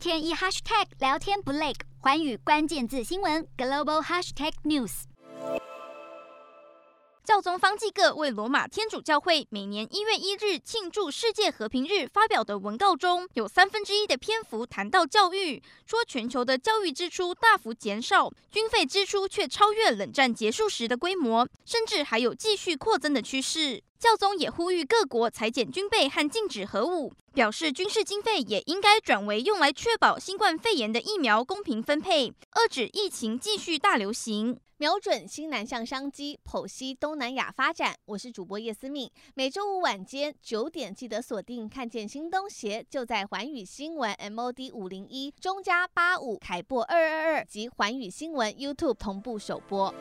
天一 hashtag 聊天不累，寰宇关键字新闻 global hashtag news。教宗方济各为罗马天主教会每年一月一日庆祝世界和平日发表的文告中，有三分之一的篇幅谈到教育，说全球的教育支出大幅减少，军费支出却超越冷战结束时的规模，甚至还有继续扩增的趋势。教宗也呼吁各国裁减军备和禁止核武，表示军事经费也应该转为用来确保新冠肺炎的疫苗公平分配，遏止疫情继续大流行，瞄准新南向商机，剖析东南亚发展。我是主播叶思敏，每周五晚间九点记得锁定，看见新东协就在环宇新闻 MOD 五零一中加八五凯擘二二二及环宇新闻 YouTube 同步首播。